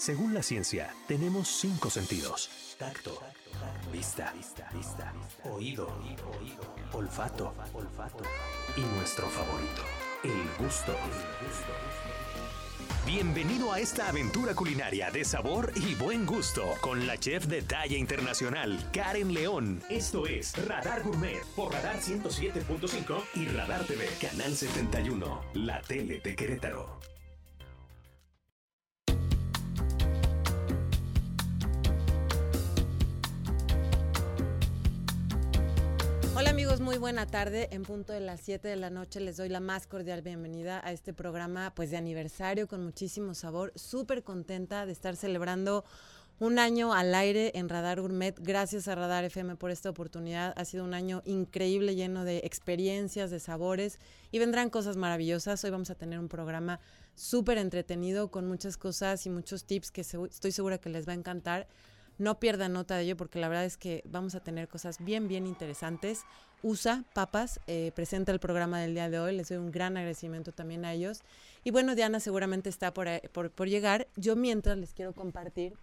Según la ciencia, tenemos cinco sentidos. Tacto, vista, oído, olfato, y nuestro favorito, el gusto. Bienvenido a esta aventura culinaria de sabor y buen gusto con la chef de talla internacional, Karen León. Esto es Radar Gourmet por Radar 107.5 y Radar TV, Canal 71, la tele de Querétaro. Amigos, muy buena tarde. En punto de las 7 de la noche les doy la más cordial bienvenida a este programa pues de aniversario con muchísimo sabor. Súper contenta de estar celebrando un año al aire en Radar Gourmet. Gracias a Radar FM por esta oportunidad. Ha sido un año increíble, lleno de experiencias, de sabores y vendrán cosas maravillosas. Hoy vamos a tener un programa súper entretenido con muchas cosas y muchos tips que estoy segura que les va a encantar. No pierdan nota de ello porque la verdad es que vamos a tener cosas bien, bien interesantes. USA Papas eh, presenta el programa del día de hoy. Les doy un gran agradecimiento también a ellos. Y bueno, Diana seguramente está por, por, por llegar. Yo mientras les quiero compartir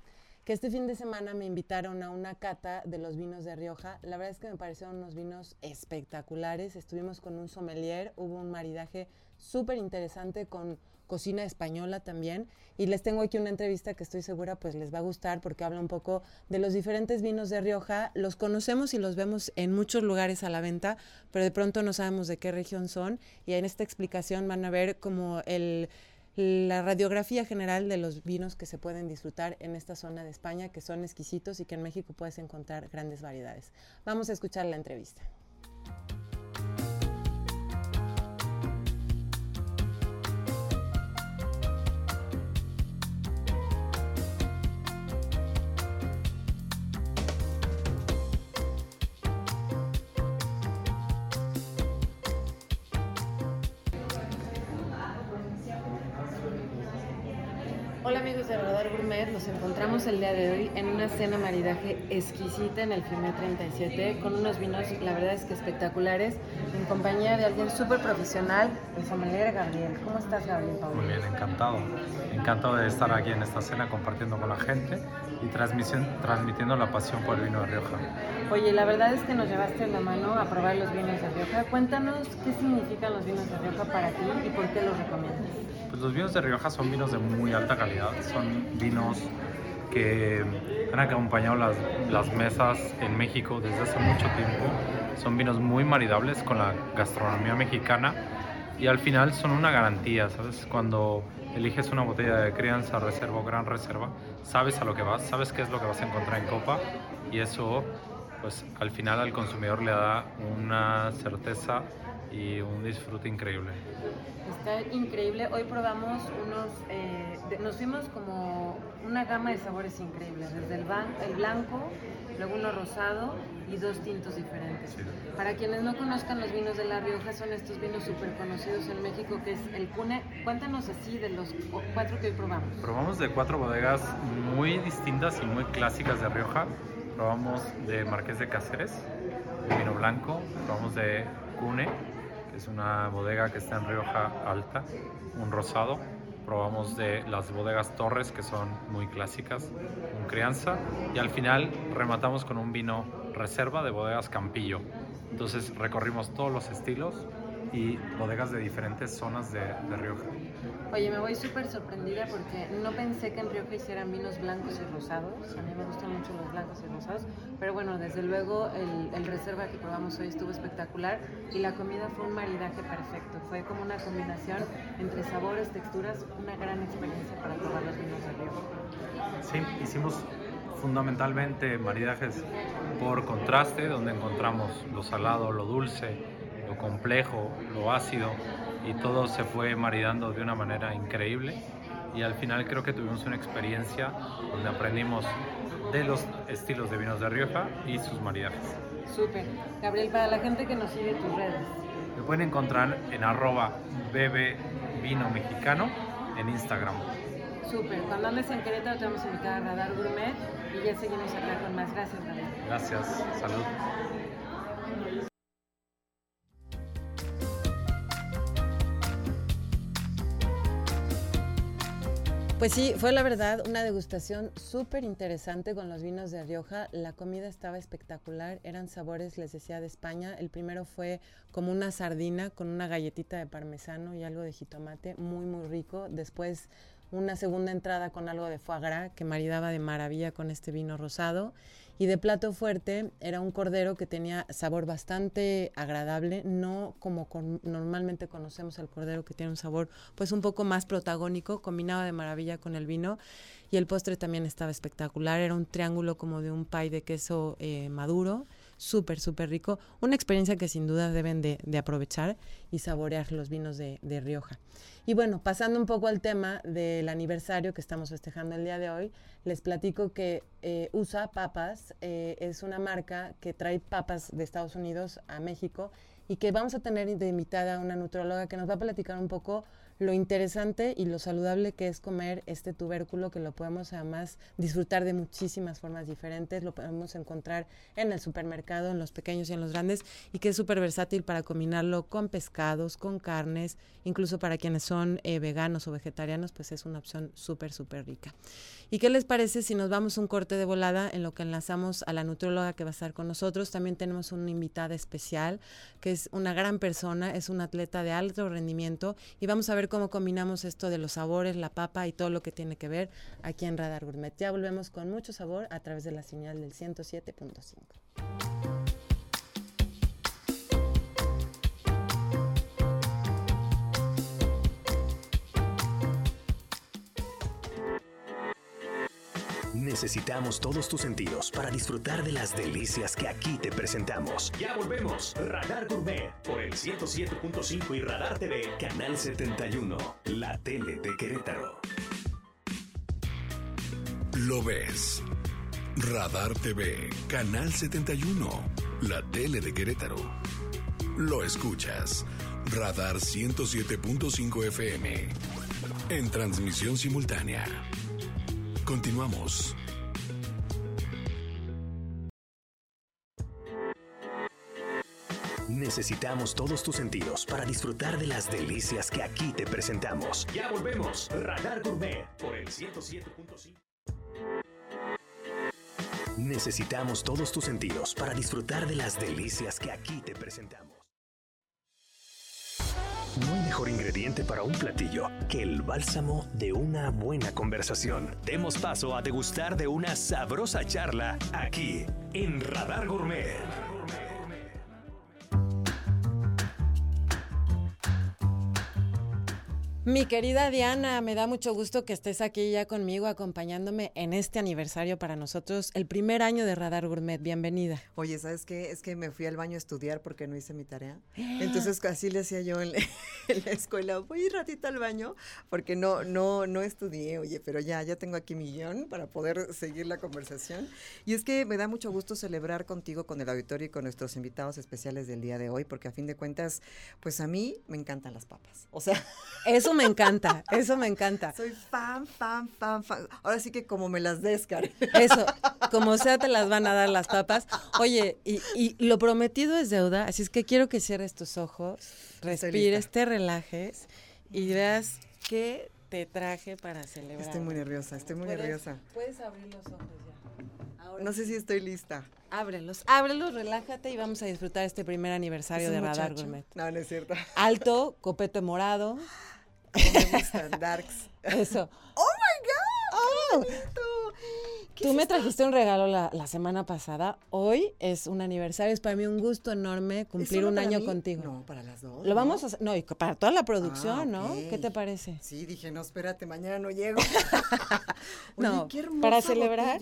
que este fin de semana me invitaron a una cata de los vinos de Rioja. La verdad es que me parecieron unos vinos espectaculares. Estuvimos con un sommelier, hubo un maridaje súper interesante con cocina española también. Y les tengo aquí una entrevista que estoy segura pues les va a gustar porque habla un poco de los diferentes vinos de Rioja. Los conocemos y los vemos en muchos lugares a la venta, pero de pronto no sabemos de qué región son. Y en esta explicación van a ver como el la radiografía general de los vinos que se pueden disfrutar en esta zona de España, que son exquisitos y que en México puedes encontrar grandes variedades. Vamos a escuchar la entrevista. Hola amigos de Radar Gourmet, nos encontramos el día de hoy en una cena maridaje exquisita en el Fimet 37 con unos vinos, la verdad es que espectaculares, en compañía de alguien súper profesional, el sommelier Gabriel. ¿Cómo estás Gabriel Muy bien, encantado. Encantado de estar aquí en esta cena compartiendo con la gente y transmitiendo la pasión por el vino de Rioja. Oye, la verdad es que nos llevaste la mano a probar los vinos de Rioja. Cuéntanos qué significan los vinos de Rioja para ti y por qué los recomiendas. Pues los vinos de Rioja son vinos de muy alta calidad, son vinos que han acompañado las, las, mesas en México desde hace mucho tiempo. Son vinos muy maridables con la gastronomía mexicana y al final son una garantía, ¿sabes? Cuando eliges una botella de crianza, reserva gran reserva, sabes a lo que vas, sabes qué es lo que vas a encontrar en copa y eso pues al final al consumidor le da una certeza y un disfrute increíble. Está increíble. Hoy probamos unos, eh, nos fuimos como una gama de sabores increíbles, desde el, el blanco, luego uno rosado y dos tintos diferentes. Para quienes no conozcan los vinos de La Rioja, son estos vinos súper conocidos en México, que es el Cune. Cuéntanos así de los cuatro que hoy probamos. Probamos de cuatro bodegas muy distintas y muy clásicas de Rioja. Probamos de Marqués de Cáceres, vino blanco, probamos de Cune, es una bodega que está en Rioja Alta, un rosado. Probamos de las bodegas Torres, que son muy clásicas, un crianza. Y al final rematamos con un vino reserva de bodegas Campillo. Entonces recorrimos todos los estilos y bodegas de diferentes zonas de, Rioja. Oye, me voy súper sorprendida porque no pensé que en Rioja hicieran vinos blancos y rosados. A mí me gustan mucho los blancos y rosados. Pero bueno, desde luego el, el, reserva que probamos hoy estuvo espectacular y la comida fue un maridaje perfecto. Fue como una combinación entre sabores, texturas, una gran experiencia para probar los vinos de Rioja. Sí, hicimos fundamentalmente maridajes por contraste, donde encontramos lo salado, lo dulce, lo complejo, lo ácido y todo se fue maridando de una manera increíble y al final creo que tuvimos una experiencia donde aprendimos de los estilos de vinos de Rioja y sus maridajes. Súper. Gabriel, para la gente que nos sigue tus redes. Me pueden encontrar en arroba bebe vino mexicano en Instagram. Súper. Cuando andes en Querétaro te vamos a invitar a Radar Gourmet y ya seguimos acá con más. Gracias, Gabriel. Gracias. Salud. Pues sí, fue la verdad una degustación súper interesante con los vinos de Rioja. La comida estaba espectacular, eran sabores, les decía, de España. El primero fue como una sardina con una galletita de parmesano y algo de jitomate, muy, muy rico. Después una segunda entrada con algo de foie gras que maridaba de maravilla con este vino rosado. Y de plato fuerte era un cordero que tenía sabor bastante agradable, no como normalmente conocemos el cordero que tiene un sabor pues un poco más protagónico, combinaba de maravilla con el vino. Y el postre también estaba espectacular, era un triángulo como de un pie de queso eh, maduro súper, súper rico. Una experiencia que sin duda deben de, aprovechar y saborear los vinos de, Rioja. Y bueno, pasando un poco al tema del aniversario que estamos festejando el día de hoy, les platico que eh, USA Papas eh, es una marca que trae papas de Estados Unidos a México y que vamos a tener de invitada a una nutróloga que nos va a platicar un poco lo interesante y lo saludable que es comer este tubérculo, que lo podemos además disfrutar de muchísimas formas diferentes, lo podemos encontrar en el supermercado, en los pequeños y en los grandes, y que es súper versátil para combinarlo con pescados, con carnes, incluso para quienes son eh, veganos o vegetarianos, pues es una opción súper, súper rica. ¿Y qué les parece si nos vamos un corte de volada en lo que enlazamos a la nutróloga que va a estar con nosotros? También tenemos una invitada especial, que es una gran persona, es un atleta de alto rendimiento, y vamos a ver cómo combinamos esto de los sabores, la papa y todo lo que tiene que ver aquí en Radar Gourmet. Ya volvemos con mucho sabor a través de la señal del 107.5. Necesitamos todos tus sentidos para disfrutar de las delicias que aquí te presentamos. Ya volvemos. Radar Gourmet por el 107.5 y Radar TV, Canal 71, la tele de Querétaro. Lo ves. Radar TV, Canal 71, la tele de Querétaro. Lo escuchas. Radar 107.5 FM. En transmisión simultánea. Continuamos. Necesitamos todos tus sentidos para disfrutar de las delicias que aquí te presentamos. Ya volvemos. Radar Gourmet por el 107.5. Necesitamos todos tus sentidos para disfrutar de las delicias que aquí te presentamos. No hay mejor ingrediente para un platillo que el bálsamo de una buena conversación. Demos paso a degustar de una sabrosa charla aquí en Radar Gourmet. Mi querida Diana, me da mucho gusto que estés aquí ya conmigo acompañándome en este aniversario para nosotros, el primer año de Radar Gourmet. Bienvenida. Oye, ¿sabes qué? Es que me fui al baño a estudiar porque no hice mi tarea. Entonces así le hacía yo en, la escuela, voy un ratito al baño porque no, no, no estudié, oye, pero ya, ya tengo aquí mi guion para poder seguir la conversación. Y es que me da mucho gusto celebrar contigo, con el auditorio y con nuestros invitados especiales del día de hoy, porque a fin de cuentas, pues a mí me encantan las papas. O sea, eso me encanta, eso me encanta. Soy fan, fan, fan, fan. Ahora sí que como me las des, Eso, como sea te las van a dar las papas. Oye, y, lo prometido es deuda, así es que quiero que cierres tus ojos, respires, te relajes y veas qué te traje para celebrar. Estoy muy nerviosa, estoy muy nerviosa. Puedes abrir los ojos ya. no sé si estoy lista. Ábrelos, ábrelos, relájate y vamos a disfrutar este primer aniversario de Radar Gourmet. No, no es cierto. Alto, copete morado. Me gustan, darks. Eso. ¡Oh, my God! ¡Oh! Tú me trajiste un regalo la, la, semana pasada. Hoy es un aniversario. Es para mí un gusto enorme cumplir un año contigo. No, para las dos. Lo vamos a hacer. No, y para toda la producción, ah, ¿no? ¿Qué te parece? Sí, dije, no, espérate, mañana no llego. no, para celebrar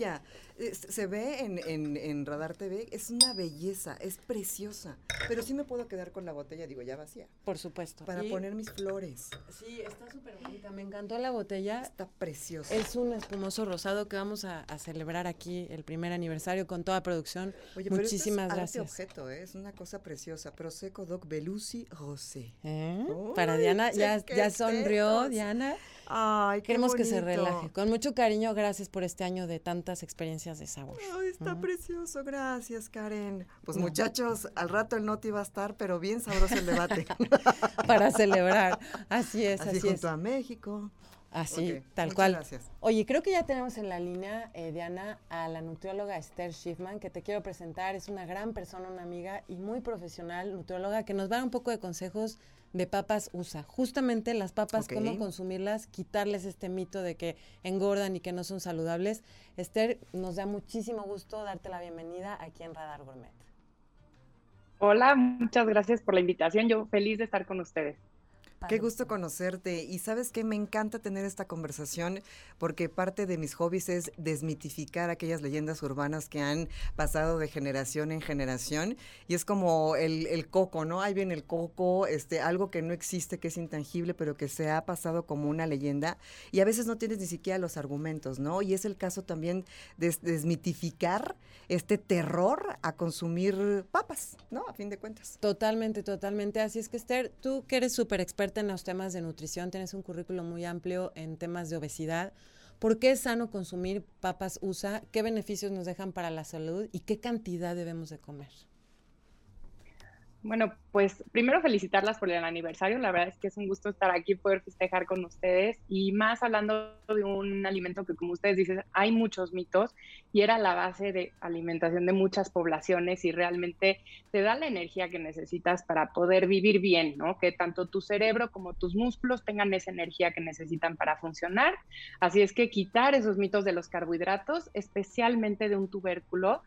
se ve en, en, Radar TV, es una belleza, es preciosa. Pero sí me puedo quedar con la botella, digo, ya vacía. Por supuesto. Para poner mis flores. Sí, está súper bonita. Me encantó la botella. Está preciosa. Es un espumoso rosado que vamos a, celebrar aquí el primer aniversario con toda producción. Oye, Muchísimas pero es objeto, ¿eh? es una cosa preciosa. Prosecco Doc Belusi Rosé. ¿Eh? Para Diana, ya, ya sonrió Diana. Ay, Queremos que se relaje. Con mucho cariño, gracias por este año de tantas experiencias de sabor. Ay, está precioso, gracias, Karen. Pues muchachos, al rato el noti va a estar, pero bien sabroso el debate. Para celebrar. Así es, así, así junto a México. Así, tal cual. Gracias. Oye, creo que ya tenemos en la línea, eh, Diana, a la nutrióloga Esther Schiffman, que te quiero presentar. Es una gran persona, una amiga y muy profesional nutrióloga que nos va a dar un poco de consejos de papas USA. Justamente las papas, cómo consumirlas, quitarles este mito de que engordan y que no son saludables. Esther, nos da muchísimo gusto darte la bienvenida aquí en Radar Gourmet. Hola, muchas gracias por la invitación. Yo feliz de estar con ustedes. Qué gusto conocerte. Y sabes que me encanta tener esta conversación porque parte de mis hobbies es desmitificar aquellas leyendas urbanas que han pasado de generación en generación. Y es como el, coco, ¿no? Ahí viene el coco, este, algo que no existe, que es intangible, pero que se ha pasado como una leyenda. Y a veces no tienes ni siquiera los argumentos, ¿no? Y es el caso también de desmitificar este terror a consumir papas, ¿no? A fin de cuentas. Totalmente, totalmente. Así es que Esther, tú que eres súper experta en los temas de nutrición, tienes un currículo muy amplio en temas de obesidad. ¿Por qué es sano consumir papas USA? ¿Qué beneficios nos dejan para la salud? ¿Y qué cantidad debemos de comer? Bueno, pues primero felicitarlas por el aniversario. La verdad es que es un gusto estar aquí, poder festejar con ustedes y más hablando de un alimento que, como ustedes dicen, hay muchos mitos y era la base de alimentación de muchas poblaciones y realmente te da la energía que necesitas para poder vivir bien, ¿no? Que tanto tu cerebro como tus músculos tengan esa energía que necesitan para funcionar. Así es que quitar esos mitos de los carbohidratos, especialmente de un tubérculo,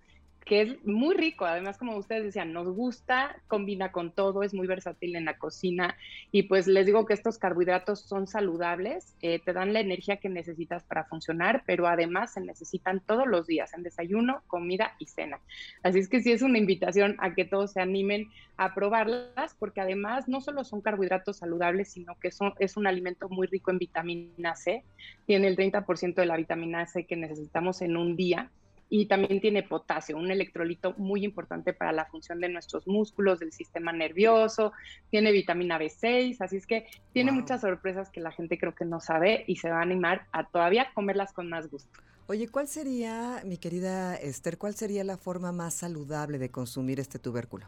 que es muy rico. Además, como ustedes decían, nos gusta, combina con todo, es muy versátil en la cocina. Y pues les digo que estos carbohidratos son saludables, eh, te dan la energía que necesitas para funcionar, pero además se necesitan todos los días en desayuno, comida y cena. Así es que sí es una invitación a que todos se animen a probarlas, porque además no solo son carbohidratos saludables, sino que son, es un alimento muy rico en vitamina C. Tiene el 30% de la vitamina C que necesitamos en un día y también tiene potasio, un electrolito muy importante para la función de nuestros músculos, del sistema nervioso, tiene vitamina B6, así es que tiene muchas sorpresas que la gente creo que no sabe y se va a animar a todavía comerlas con más gusto. Oye, ¿cuál sería, mi querida Esther, cuál sería la forma más saludable de consumir este tubérculo?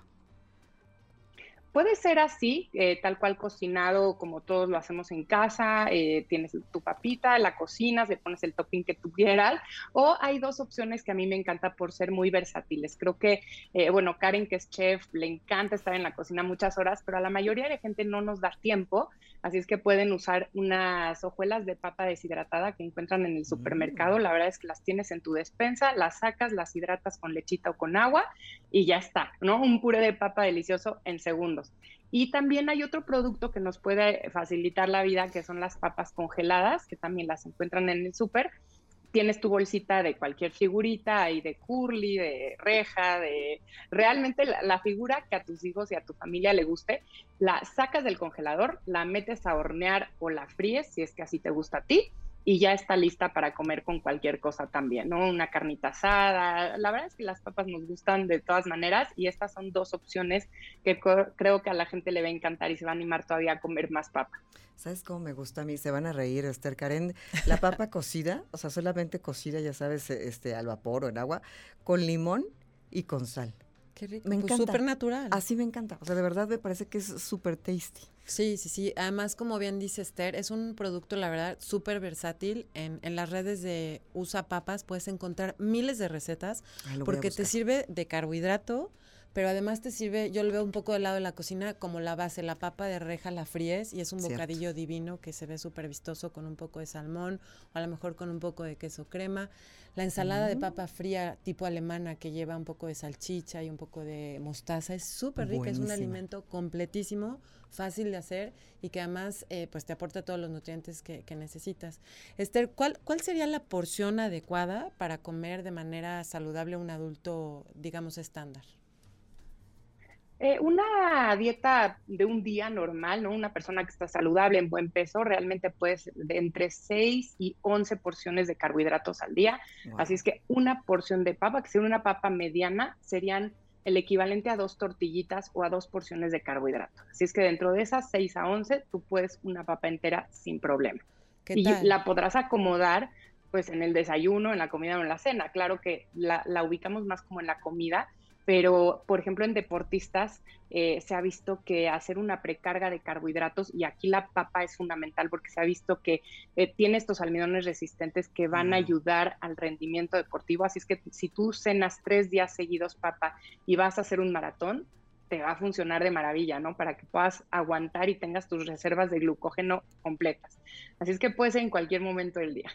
Puede ser así, eh, tal cual cocinado como todos lo hacemos en casa, eh, tienes tu papita, la cocinas, le pones el topping que tú quieras, o hay dos opciones que a mí me encanta por ser muy versátiles. Creo que, eh, bueno, Karen, que es chef, le encanta estar en la cocina muchas horas, pero a la mayoría de gente no nos da tiempo, así es que pueden usar unas hojuelas de papa deshidratada que encuentran en el supermercado. Mm. La verdad es que las tienes en tu despensa, las sacas, las hidratas con lechita o con agua y ya está, ¿no? Un puré de papa delicioso en segundos. Y también hay otro producto que nos puede facilitar la vida, que son las papas congeladas, que también las encuentran en el súper. Tienes tu bolsita de cualquier figurita, y de curly, de reja, de realmente la, la, figura que a tus hijos y a tu familia le guste, la sacas del congelador, la metes a hornear o la fríes, si es que así te gusta a ti, y ya está lista para comer con cualquier cosa también, ¿no? Una carnita asada. La verdad es que las papas nos gustan de todas maneras y estas son dos opciones que creo que a la gente le va a encantar y se va a animar todavía a comer más papa. ¿Sabes cómo me gusta a mí? Se van a reír, Esther Karen. La papa cocida, o sea, solamente cocida, ya sabes, este, al vapor o en agua, con limón y con sal. Qué rico. Me pues encanta. Súper natural. Así me encanta. O sea, de verdad me parece que es súper tasty. Sí, sí, sí. Además, como bien dice Esther, es un producto, la verdad, súper versátil. En, en, las redes de Usa Papas puedes encontrar miles de recetas porque te sirve de carbohidrato, pero además te sirve, yo lo veo un poco del lado de la cocina como la base, la papa de reja la fríes y es un bocadillo divino que se ve súper vistoso con un poco de salmón o a lo mejor con un poco de queso crema. La ensalada de papa fría tipo alemana que lleva un poco de salchicha y un poco de mostaza es súper rica, es un alimento completísimo, fácil de hacer y que además eh, pues te aporta todos los nutrientes que, que necesitas. Esther, ¿cuál, ¿cuál sería la porción adecuada para comer de manera saludable un adulto, digamos, estándar? Eh, una dieta de un día normal, ¿no? Una persona que está saludable, en buen peso, realmente puede ser de entre 6 y 11 porciones de carbohidratos al día. Así es que una porción de papa, que sea una papa mediana, serían el equivalente a dos tortillitas o a dos porciones de carbohidratos. Así es que dentro de esas 6 a 11, tú puedes una papa entera sin problema. y la podrás acomodar pues en el desayuno, en la comida o en la cena. Claro que la, la ubicamos más como en la comida, pero por ejemplo en deportistas eh, se ha visto que hacer una precarga de carbohidratos, y aquí la papa es fundamental porque se ha visto que eh, tiene estos almidones resistentes que van a ayudar al rendimiento deportivo, así es que si tú cenas tres días seguidos papa y vas a hacer un maratón, te va a funcionar de maravilla, ¿no? Para que puedas aguantar y tengas tus reservas de glucógeno completas. Así es que puede ser en cualquier momento del día.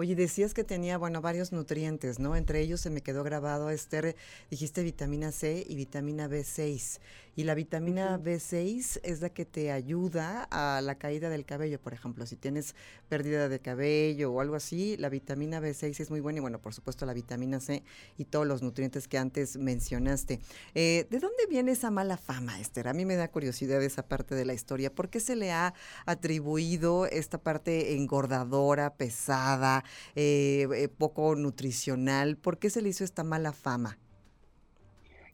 Oye, decías que tenía, bueno, varios nutrientes, ¿no? Entre ellos se me quedó grabado, Esther, dijiste vitamina C y vitamina B6. Y la vitamina B6 es la que te ayuda a la caída del cabello, por ejemplo. Si tienes pérdida de cabello o algo así, la vitamina B6 es muy buena. Y bueno, por supuesto, la vitamina C y todos los nutrientes que antes mencionaste. Eh, ¿De dónde viene esa mala fama, Esther? A mí me da curiosidad esa parte de la historia. ¿Por qué se le ha atribuido esta parte engordadora, pesada, eh, eh, poco nutricional? ¿Por qué se le hizo esta mala fama?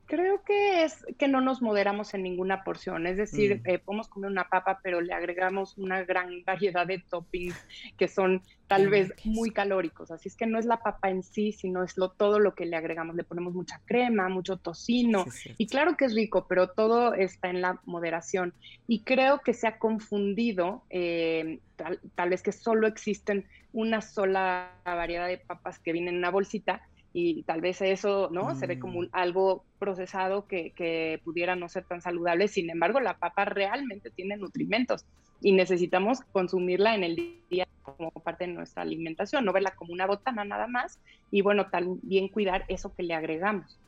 Creo que es que no nos moderamos en ninguna porción, es decir, mm. eh, podemos comer una papa, pero le agregamos una gran variedad de toppings que son tal vez muy calóricos, así es que no es la papa en sí, sino es lo, todo lo que le agregamos, le ponemos mucha crema, mucho tocino, y claro que es rico, pero todo está en la moderación, y creo que se ha confundido, eh, tal, tal vez que solo existen una sola variedad de papas que vienen en una bolsita, y tal vez eso, ¿no? Se ve como mm. algo procesado que, que, pudiera no ser tan saludable. Sin embargo, la papa realmente tiene nutrimentos y necesitamos consumirla en el día como parte de nuestra alimentación, no verla como una botana nada más y bueno, también cuidar eso que le agregamos.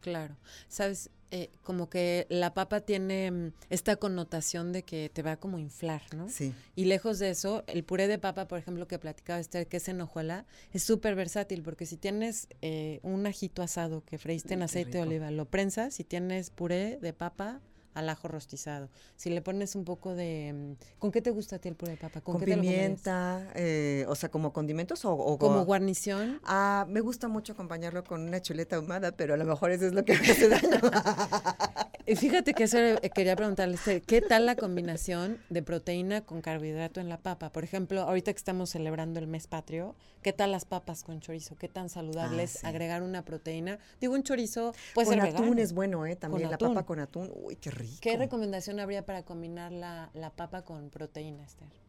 Claro, sabes, eh, como que la papa tiene mm, esta connotación de que te va como inflar, ¿no? Sí. Y lejos de eso, el puré de papa, por ejemplo, que platicaba Esther, que es en hojuela, es súper versátil porque si tienes eh, un ajito asado que freíste en aceite de oliva, lo prensas, si tienes puré de papa, al ajo rostizado. Si le pones un poco de... Mm, ¿Con qué te gusta a ti el puré de papa? ¿Con, pimienta, eh, o sea, como condimentos o... como guarnición. Ah, me gusta mucho acompañarlo con una chuleta ahumada, pero a lo mejor eso es lo que me hace daño. Fíjate que eso eh, quería preguntarle, ¿qué tal la combinación de proteína con carbohidrato en la papa? Por ejemplo, ahorita que estamos celebrando el mes patrio, ¿qué tal las papas con chorizo? ¿Qué tan saludable ah, es agregar una proteína? Digo, un chorizo puede con ser atún es bueno, ¿eh? También la papa con atún. Uy, qué rico. ¿Qué recomendación habría para combinar la, la papa con proteína, Esther?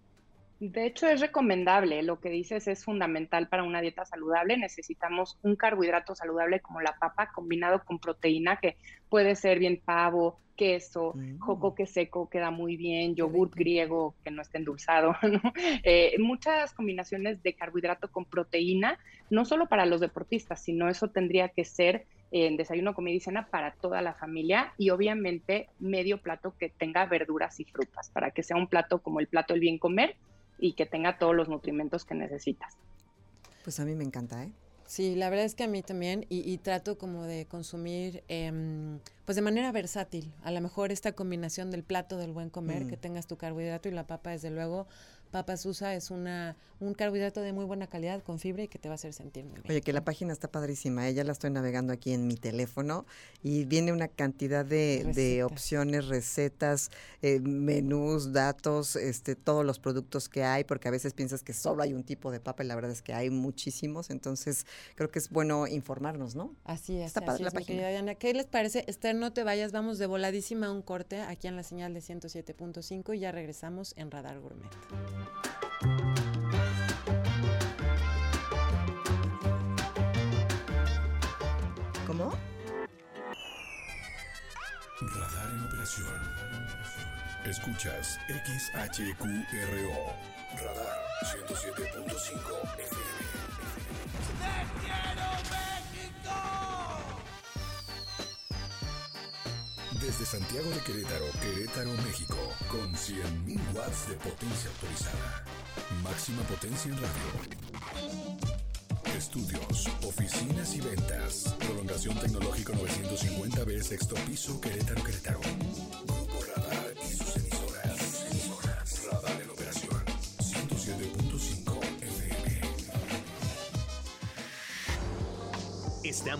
De hecho, es recomendable. Lo que dices es fundamental para una dieta saludable. Necesitamos un carbohidrato saludable como la papa combinado con proteína, que puede ser bien pavo, queso, mm. jocoque seco, queda muy bien, yogur griego que no esté endulzado. Eh, muchas combinaciones de carbohidrato con proteína, no solo para los deportistas, sino eso tendría que ser en desayuno, comida y cena para toda la familia y obviamente medio plato que tenga verduras y frutas para que sea un plato como el plato del bien comer y que tenga todos los nutrimentos que necesitas. Pues a mí me encanta, ¿eh? Sí, la verdad es que a mí también y, trato como de consumir em, pues de manera versátil. A lo mejor esta combinación del plato del buen comer, mm. que tengas tu carbohidrato y la papa desde luego Papas USA es una, un carbohidrato de muy buena calidad con fibra y que te va a hacer sentir muy bien. Oye, que la página está padrísima. Ella ¿eh? la estoy navegando aquí en mi teléfono y viene una cantidad de, opciones, recetas, eh, menús, datos, este, todos los productos que hay, porque a veces piensas que solo hay un tipo de papa y la verdad es que hay muchísimos. Entonces, creo que es bueno informarnos, ¿no? Así es. Está padre la página. ¿Qué les parece? Esther, no te vayas, vamos de voladísima a un corte aquí en la señal de 107.5 y ya regresamos en Radar Gourmet. ¿Cómo? Radar en operación. Escuchas XHQRO. Radar 107.5 FM. Desde Santiago de Querétaro, Querétaro, México, con 100.000 watts de potencia autorizada. Máxima potencia en radio. Estudios, oficinas y ventas. Prolongación tecnológico 950B, sexto piso, Querétaro, Querétaro.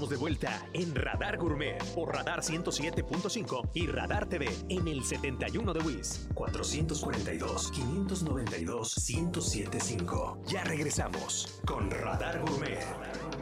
De vuelta en Radar Gourmet por Radar 107.5 y Radar TV en el 71 de WIS 442 592 1075. Ya regresamos con Radar Gourmet.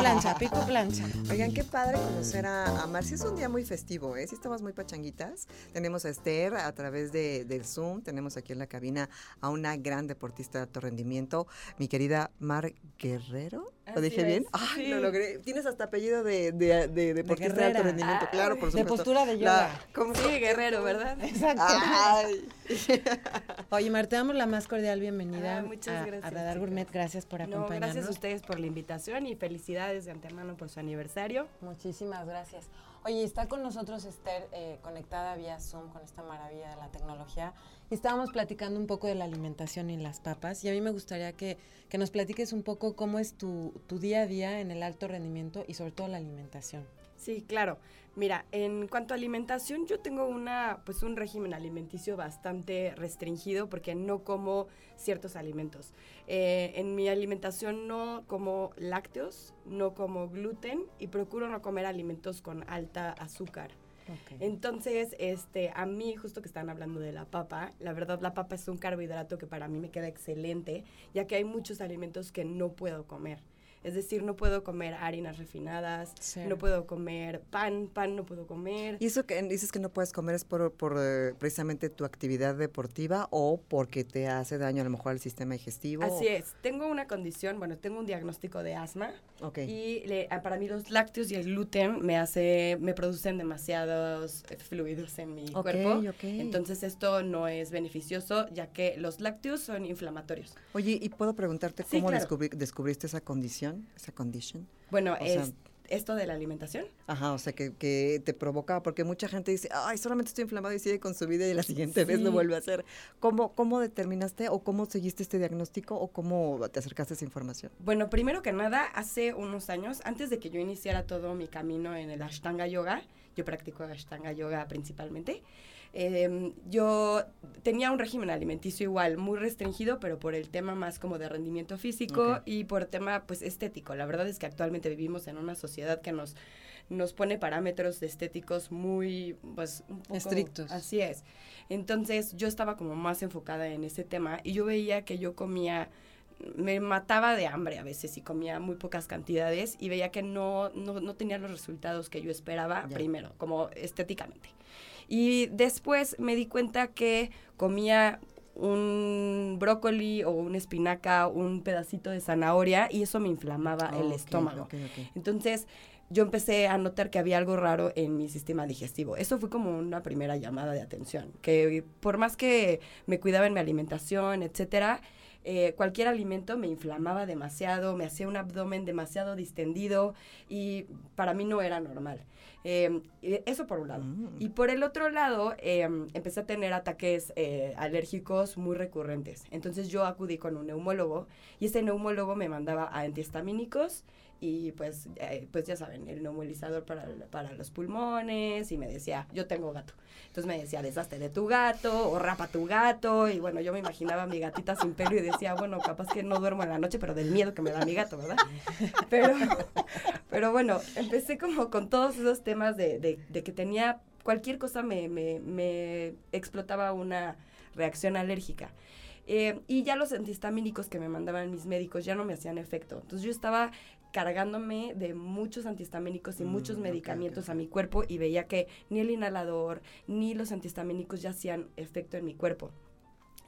Plancha, pico plancha. Oigan, qué padre conocer a, a Marci. Es un día muy festivo, ¿eh? Sí estamos muy pachanguitas. Tenemos a Esther a través de, del Zoom. Tenemos aquí en la cabina a una gran deportista de alto rendimiento, mi querida Mar Guerrero. ¿Lo dije bien? Ay, sí. lo logré. Tienes hasta apellido de, de, de deportista de, alto guerrera. rendimiento. claro, por De supuesto. postura de La- yoga. ¿cómo- Sí, guerrero, ¿verdad? Exacto. Ay. Oye, Mar, te damos la más cordial bienvenida Ah, muchas a, gracias, a Radar. Gourmet. Gracias por No, acompañarnos. gracias a ustedes por la invitación y felicidades de antemano por su aniversario. Muchísimas gracias. Oye, está con nosotros Esther eh, conectada vía Zoom con esta maravilla de la tecnología. Estábamos platicando un poco de la alimentación y las papas. Y a mí me gustaría que, que nos platiques un poco cómo es tu, tu día a día en el alto rendimiento y sobre todo la alimentación. Sí, claro. Mira, en cuanto a alimentación, yo tengo una, pues un régimen alimenticio bastante restringido porque no como ciertos alimentos. Eh, en mi alimentación no como lácteos, no como gluten y procuro no comer alimentos con alta azúcar. Entonces, este, a mí, justo que están hablando de la papa, la verdad la papa es un carbohidrato que para mí me queda excelente, ya que hay muchos alimentos que no puedo comer. Es decir, no puedo comer harinas refinadas, no puedo comer pan, pan no puedo comer. ¿Y eso que dices que no puedes comer es por, por, eh, precisamente tu actividad deportiva o porque te hace daño a lo mejor al sistema digestivo? Así es, tengo una condición, bueno, tengo un diagnóstico de asma Ok. y le- para mí los lácteos y el gluten me hace, me producen demasiados eh, fluidos en mi cuerpo. ok. Entonces esto no es beneficioso ya que los lácteos son inflamatorios. Oye, ¿y puedo preguntarte Sí, cómo claro. descubri- descubriste esa condición? Esa condition. Bueno, O sea- es esto de la alimentación. Ajá, o sea, que, que te provoca, porque mucha gente dice, ay, solamente estoy inflamado y sigue con su vida y la siguiente vez lo vuelve a hacer. ¿Cómo, ¿Cómo determinaste o cómo seguiste este diagnóstico o cómo te acercaste a esa información? Bueno, primero que nada, hace unos años, antes de que yo iniciara todo mi camino en el Ashtanga Yoga, yo practico Ashtanga Yoga principalmente, eh, yo tenía un régimen alimenticio igual, muy restringido, pero por el tema más como de rendimiento físico y por tema pues estético. La verdad es que actualmente vivimos en una sociedad que nos nos pone parámetros estéticos muy, pues, un poco- Estrictos. Así es. Entonces, yo estaba como más enfocada en ese tema y yo veía que yo comía me mataba de hambre a veces y comía muy pocas cantidades y veía que no, no, no tenía los resultados que yo esperaba primero, como estéticamente. Y después me di cuenta que comía un brócoli o una espinaca, un pedacito de zanahoria y eso me inflamaba el estómago. Entonces yo empecé a notar que había algo raro en mi sistema digestivo. Eso fue como una primera llamada de atención, que por más que me cuidaba en mi alimentación, etcétera, eh, cualquier alimento me inflamaba demasiado, me hacía un abdomen demasiado distendido y para mí no era normal. Eh, y eso por un lado. Mm. Y por el otro lado, eh, empecé a tener ataques eh, alérgicos muy recurrentes. Entonces yo acudí con un neumólogo y ese neumólogo me mandaba a antihistamínicos y pues, eh, pues ya saben, el neumolizador para, para los pulmones y me decía, yo tengo gato. Entonces me decía, deshazte de tu gato o rapa tu gato y bueno, yo me imaginaba a mi gatita sin pelo y decía, bueno, capaz que no duermo en la noche, pero del miedo que me da mi gato, ¿verdad? Pero, pero bueno, empecé como con todos esos temas de, de- de que tenía, cualquier cosa me, me- me explotaba una reacción alérgica. Eh, y ya los antihistamínicos que me mandaban mis médicos ya no me hacían efecto. Entonces yo estaba cargándome de muchos antihistamínicos y Mm, muchos medicamentos a mi cuerpo y veía que ni el inhalador ni los antihistamínicos ya hacían efecto en mi cuerpo.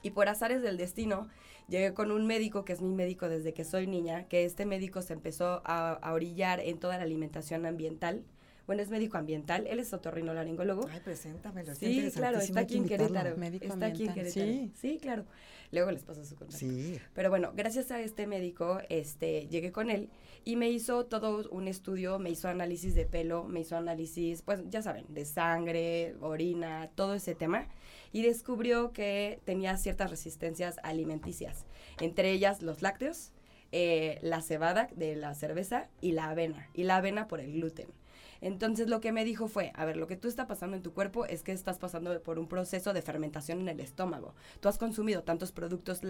Y por azares del destino, llegué con un médico que es mi médico desde que soy niña, que este médico se empezó a, a orillar en toda la alimentación ambiental. Bueno, es médico ambiental, él es otorrinolaringólogo. Ay, preséntamelo. Sí, claro, está aquí en. Querétaro. Médico está aquí en Querétaro. sí. Sí. claro. Luego les paso su contacto. Sí. Pero bueno, gracias a este médico, este, llegué con él y me hizo todo un estudio, me hizo análisis de pelo, me hizo análisis, pues ya saben, de sangre, orina, todo ese tema, y descubrió que tenía ciertas resistencias alimenticias, entre ellas los lácteos, eh, la cebada de la cerveza y la avena, y la avena por el gluten. Entonces lo que me dijo fue, a ver, lo que tú está pasando en tu cuerpo es que estás pasando por un proceso de fermentación en el estómago. Tú has consumido tantos productos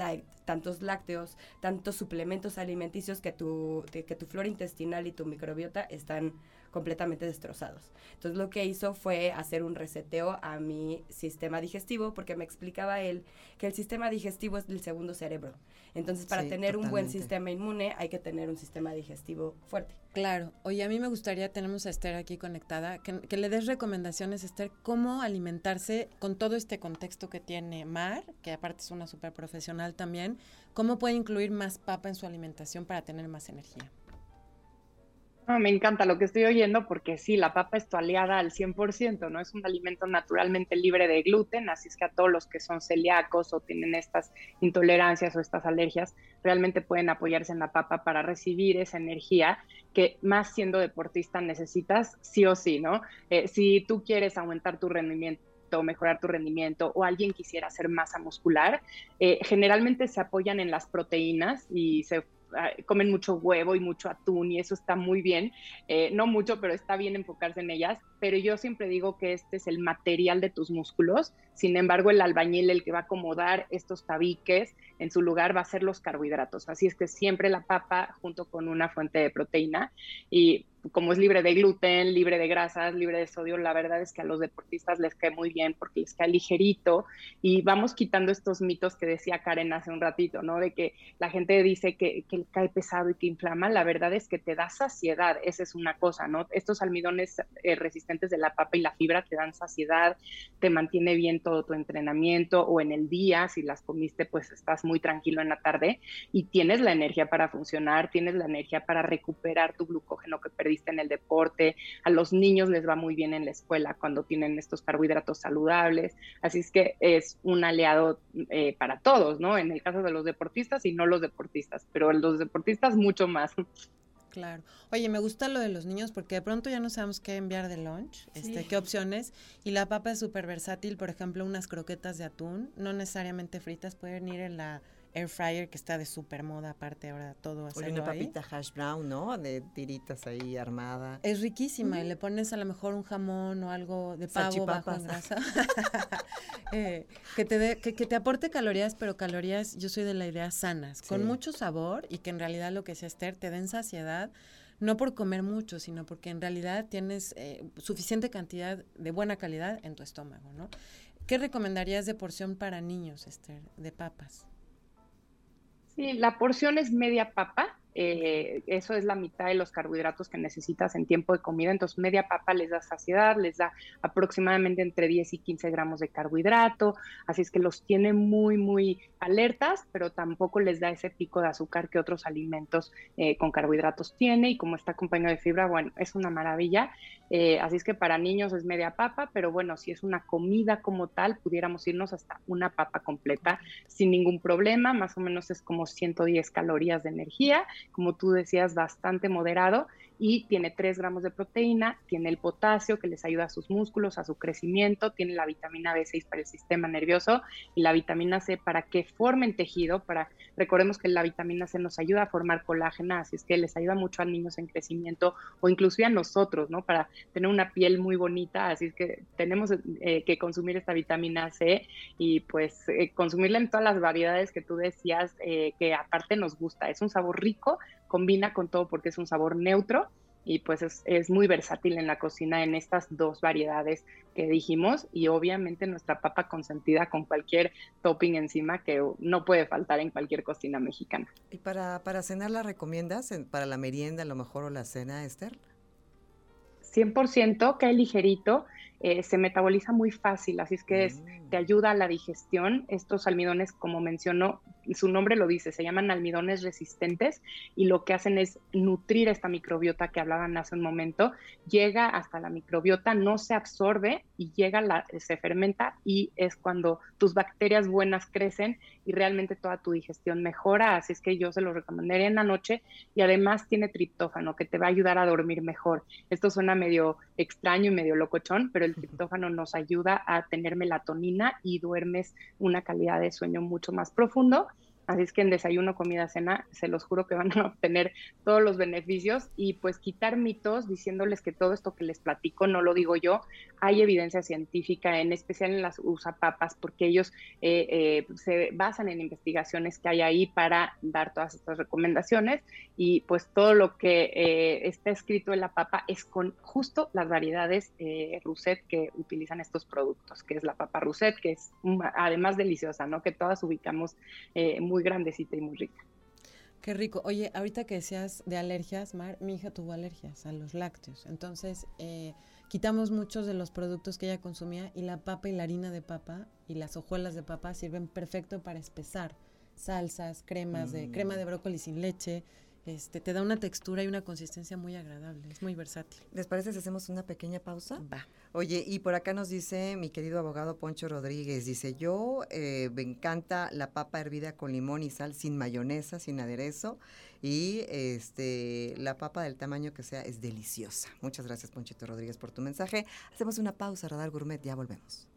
tantos lácteos, tantos suplementos alimenticios que tu, que tu flora intestinal y tu microbiota están completamente destrozados. Entonces lo que hizo fue hacer un reseteo a mi sistema digestivo porque me explicaba él que el sistema digestivo es el segundo cerebro. Entonces para tener un buen sistema inmune hay que tener un sistema digestivo fuerte. Claro. Oye, a mí me gustaría, tenemos a Esther aquí conectada, que, que le des recomendaciones, Esther, cómo alimentarse con todo este contexto que tiene Mar, que aparte es una súper profesional también, cómo puede incluir más papa en su alimentación para tener más energía. Ah, me encanta lo que estoy oyendo porque sí, la papa es tu aliada al 100%, ¿no? Es un alimento naturalmente libre de gluten, así es que a todos los que son celíacos o tienen estas intolerancias o estas alergias, realmente pueden apoyarse en la papa para recibir esa energía que más siendo deportista necesitas sí o sí, ¿no? Eh, si tú quieres aumentar tu rendimiento mejorar tu rendimiento o alguien quisiera hacer masa muscular, eh, generalmente se apoyan en las proteínas y se comen mucho huevo y mucho atún y eso está muy bien, eh, no mucho, pero está bien enfocarse en ellas, pero yo siempre digo que este es el material de tus músculos, sin embargo el albañil el que va a acomodar estos tabiques en su lugar va a ser los carbohidratos, así es que siempre la papa junto con una fuente de proteína. Y como es libre de gluten, libre de grasas, libre de sodio, la verdad es que a los deportistas les cae muy bien porque les cae ligerito y vamos quitando estos mitos que decía Karen hace un ratito, ¿no? De que la gente dice que, que cae pesado y que inflama, la verdad es que te da saciedad, esa es una cosa, ¿no? Estos almidones eh, resistentes de la papa y la fibra te dan saciedad, te mantiene bien todo tu entrenamiento o en el día, si las comiste, pues estás muy tranquilo en la tarde y tienes la energía para funcionar, tienes la energía para recuperar tu glucógeno que perdiste en el deporte, a los niños les va muy bien en la escuela cuando tienen estos carbohidratos saludables, así es que es un aliado eh, para todos, ¿no? En el caso de los deportistas y no los deportistas, pero los deportistas mucho más. Claro. Oye, me gusta lo de los niños porque de pronto ya no sabemos qué enviar de lunch, este, qué opciones. Y la papa es súper versátil, por ejemplo, unas croquetas de atún, no necesariamente fritas, pueden ir en la air fryer que está de súper moda aparte ahora todo así. una papita hash brown, ¿no? De tiritas ahí armada. Es riquísima y le pones a lo mejor un jamón o algo de pavo bajo en grasa. Eh, que, te que, te aporte calorías, pero calorías, yo soy de la idea sanas, con mucho sabor y que en realidad lo que sea Esther te den saciedad no por comer mucho, sino porque en realidad tienes eh, suficiente cantidad de buena calidad en tu estómago, ¿no? ¿Qué recomendarías de porción para niños, Esther, de papas? Sí, la porción es media papa, eh, eso es la mitad de los carbohidratos que necesitas en tiempo de comida, entonces media papa les da saciedad, les da aproximadamente entre 10 y 15 gramos de carbohidrato, así es que los tiene muy, muy alertas, pero tampoco les da ese pico de azúcar que otros alimentos eh, con carbohidratos tiene y como está acompañado de fibra, bueno, es una maravilla. Eh, así es que para niños es media papa, pero bueno, si es una comida como tal, pudiéramos irnos hasta una papa completa sin ningún problema, más o menos es como 110 calorías de energía, como tú decías, bastante moderado y tiene 3 gramos de proteína, tiene el potasio que les ayuda a sus músculos, a su crecimiento, tiene la vitamina B6 para el sistema nervioso y la vitamina C para que formen tejido, para recordemos que la vitamina C nos ayuda a formar colágena, así es que les ayuda mucho a niños en crecimiento o inclusive a nosotros, ¿no? Para tener una piel muy bonita, así es que tenemos eh, que consumir esta vitamina C y pues eh, consumirla en todas las variedades que tú decías eh, que aparte nos gusta, es un sabor rico, combina con todo porque es un sabor neutro y pues es, muy versátil en la cocina en estas dos variedades que dijimos y obviamente nuestra papa consentida con cualquier topping encima que no puede faltar en cualquier cocina mexicana. ¿Y para, para cenar la recomiendas? ¿Para la merienda a lo mejor o la cena, Esther? 100%, cae ligerito, eh, se metaboliza muy fácil, así es que mm. Te ayuda a la digestión. Estos almidones, como mencionó, su nombre lo dice, se llaman almidones resistentes y lo que hacen es nutrir esta microbiota que hablaban hace un momento, llega hasta la microbiota, no se absorbe y llega, la, se fermenta y es cuando tus bacterias buenas crecen y realmente toda tu digestión mejora, así es que yo se lo recomendaría en la noche y además tiene triptófano que te va a ayudar a dormir mejor. Esto suena medio extraño y medio locochón, pero el triptófano nos ayuda a tener melatonina y duermes una calidad de sueño mucho más profundo Así es que en desayuno, comida, cena, se los juro que van a obtener todos los beneficios y pues quitar mitos diciéndoles que todo esto que les platico no lo digo yo, hay evidencia científica, en especial en las usapapas, porque ellos eh, eh, se basan en investigaciones que hay ahí para dar todas estas recomendaciones y pues todo lo que eh, está escrito en la papa es con justo las variedades eh, Rousset que utilizan estos productos, que es la papa Rousset, que es además deliciosa, ¿no? Que todas ubicamos eh, muy grandecita y muy rica. Qué rico. Oye, ahorita que decías de alergias, Mar, mi hija tuvo alergias a los lácteos. Entonces, eh, quitamos muchos de los productos que ella consumía y la papa y la harina de papa y las hojuelas de papa sirven perfecto para espesar salsas, cremas de crema de brócoli sin leche. Este, te da una textura y una consistencia muy agradable, es muy versátil. ¿Les parece si hacemos una pequeña pausa? Va. Oye, y por acá nos dice mi querido abogado Poncho Rodríguez, dice, yo eh, me encanta la papa hervida con limón y sal sin mayonesa, sin aderezo, y este la papa del tamaño que sea es deliciosa. Muchas gracias Ponchito Rodríguez por tu mensaje. Hacemos una pausa, Radar Gourmet, ya volvemos.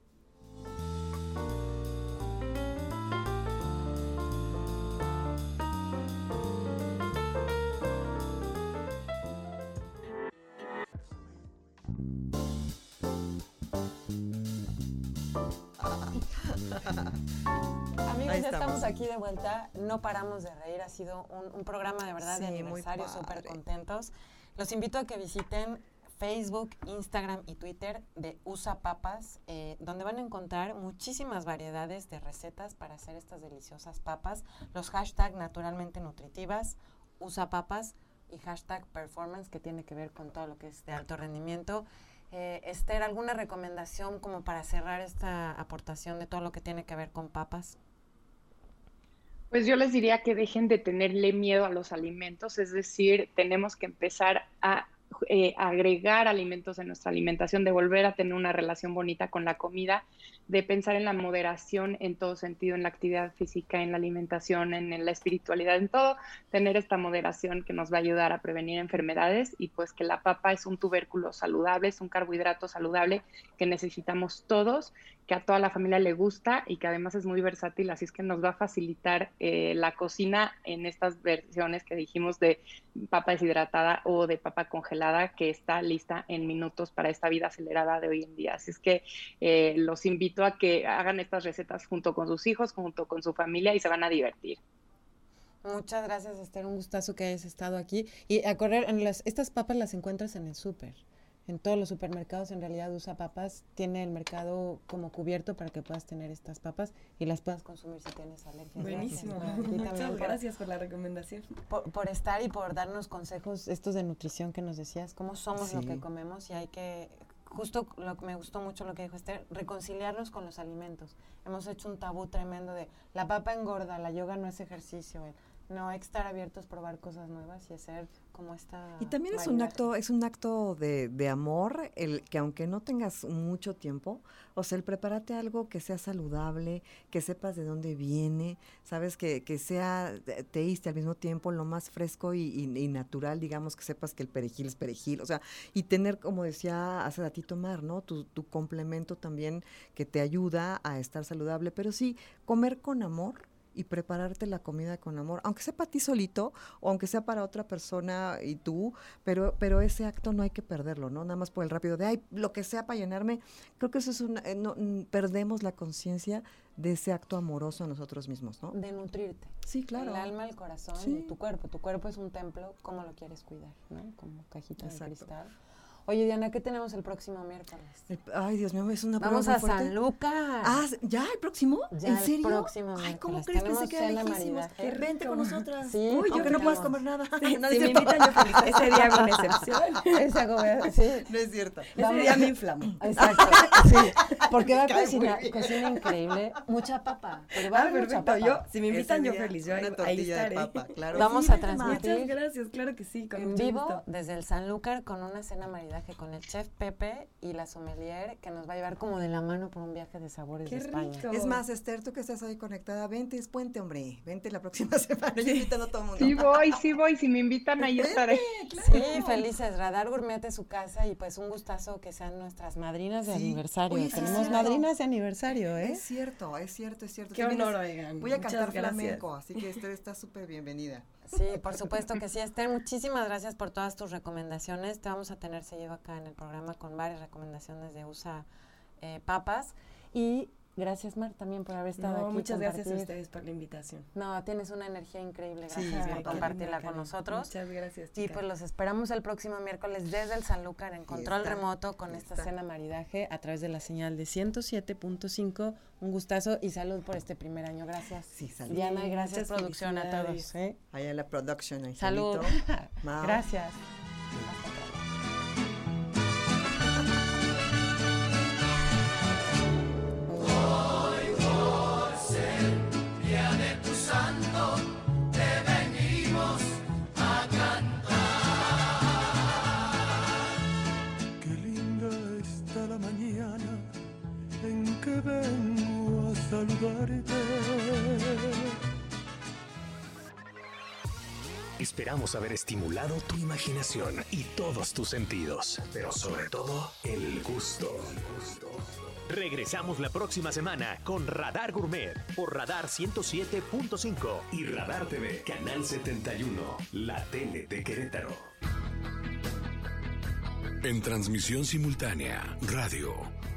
Amigos, ya estamos. aquí de vuelta. No paramos de reír. Ha sido un, un programa de verdad de Sí, aniversario, súper contentos. Los invito a que visiten Facebook, Instagram y Twitter de Usa Papas, eh, donde van a encontrar muchísimas variedades de recetas para hacer estas deliciosas papas. Los hashtag naturalmente nutritivas, Usa Papas y hashtag performance, que tiene que ver con todo lo que es de alto rendimiento. Eh, Esther, ¿alguna recomendación como para cerrar esta aportación de todo lo que tiene que ver con papas? Pues yo les diría que dejen de tenerle miedo a los alimentos, es decir, tenemos que empezar a eh, agregar alimentos en nuestra alimentación, de volver a tener una relación bonita con la comida, de pensar en la moderación en todo sentido, en la actividad física, en la alimentación, en, en la espiritualidad, en todo, tener esta moderación que nos va a ayudar a prevenir enfermedades y pues que la papa es un tubérculo saludable, es un carbohidrato saludable que necesitamos todos, que a toda la familia le gusta y que además es muy versátil, así es que nos va a facilitar eh, la cocina en estas versiones que dijimos de papa deshidratada o de papa congelada que está lista en minutos para esta vida acelerada de hoy en día. Así es que eh, los invito a que hagan estas recetas junto con sus hijos, junto con su familia y se van a divertir. Muchas gracias, Esther. Un gustazo que hayas estado aquí. Y a correr, en las, estas papas las encuentras en el súper. En todos los supermercados, en realidad, usa papas. Tiene el mercado como cubierto para que puedas tener estas papas y las puedas consumir si tienes alergias. Buenísimo. Gracias, Muchas por- gracias por la recomendación. por, por estar y por darnos consejos estos de nutrición que nos decías, cómo somos lo Sí. que comemos y hay que, justo lo que me gustó mucho lo que dijo Esther, reconciliarnos con los alimentos. Hemos hecho un tabú tremendo de la papa engorda, la yoga no es ejercicio, el- no hay que estar abiertos, probar cosas nuevas y hacer como esta... Y también es un acto, es un acto de, de amor, el que aunque no tengas mucho tiempo, o sea, el prepararte algo que sea saludable, que sepas de dónde viene, sabes, que, que sea teíste al mismo tiempo, lo más fresco y, y- y natural, digamos, que sepas que el perejil es perejil, o sea, y tener, como decía hace ratito Mar, ¿no? Tu, tu complemento también que te ayuda a estar saludable, pero sí, comer con amor y prepararte la comida con amor, aunque sea para ti solito o aunque sea para otra persona y tú, pero, pero ese acto no hay que perderlo, ¿no? Nada más por el rápido de, ay, lo que sea para llenarme, creo que eso es un, eh, no, perdemos la conciencia de ese acto amoroso a nosotros mismos, ¿no? De nutrirte. Sí, claro. El alma, el corazón Sí. y tu cuerpo. Tu cuerpo es un templo, ¿cómo lo quieres cuidar? ¿no? Como cajita de cristal. Oye, Diana, ¿qué tenemos el próximo miércoles? El- ay, Dios mío, es una Vamos a fuerte. San Lucas. Ah, ¿ya el próximo? Ya ¿En el serio? próximo Ay, ¿cómo miércoles. crees que se queda lejísimos? Que vente con nosotras. Sí, Uy, aunque no puedas vamos. comer nada. Sí, no, si me invitan, yo feliz. Ese día hago una excepción. Esa como- sí. No es cierto. Ese día me inflamo. Exacto, sí, porque va a cocinar, cocina increíble, mucha papa, pero va a Ah, haber mucha papa. Yo, si me invitan, yo feliz. Yo ahí, una ahí tortilla de estaré. papa, claro. Vamos a transmitir Muchas gracias, claro que sí, en vivo desde el San Lucar con una cena maridaje maridaje con el chef Pepe y la sommelier que nos va a llevar como de la mano por un viaje de sabores Qué de España. rico. Es más, Esther, tú que estás ahí conectada, vente, es puente, hombre. Vente la próxima semana. Yo invitando a todo el mundo. Sí voy, sí voy, si me invitan ahí estaré. Sí, felices. Radar Gourmet es su casa y pues un gustazo que sean nuestras madrinas de Sí. aniversario. Oye, sí, Tenemos madrinas de aniversario, ¿eh? Es cierto, es cierto, es cierto. Qué honor, oigan. Voy a cantar flamenco, así que Esther está súper bienvenida. Sí, por supuesto que sí. Esther, muchísimas gracias por todas tus recomendaciones. Te vamos a tener seguido acá en el programa con varias recomendaciones de USA eh, Papas. Y gracias, Mar, también por haber estado No, aquí. muchas gracias a ustedes por la invitación. No, tienes una energía increíble. Gracias por compartirla con nosotros. Muchas gracias. Y chicas. pues los esperamos el próximo miércoles desde el Sanlúcar en control está, remoto con esta cena maridaje a través de la señal de 107.5. Un gustazo y salud por este primer año. Gracias. Sí, salud. Diana, y gracias Muchas producción a todos. ¿eh? Allá la production, Angelito. Salud. Gracias. Vengo a saludarte. Esperamos haber estimulado tu imaginación y todos tus sentidos, pero sobre todo el gusto. Regresamos la próxima semana con Radar Gourmet por Radar 107.5 y Radar TV, Canal 71, la tele de Querétaro. En transmisión simultánea, radio,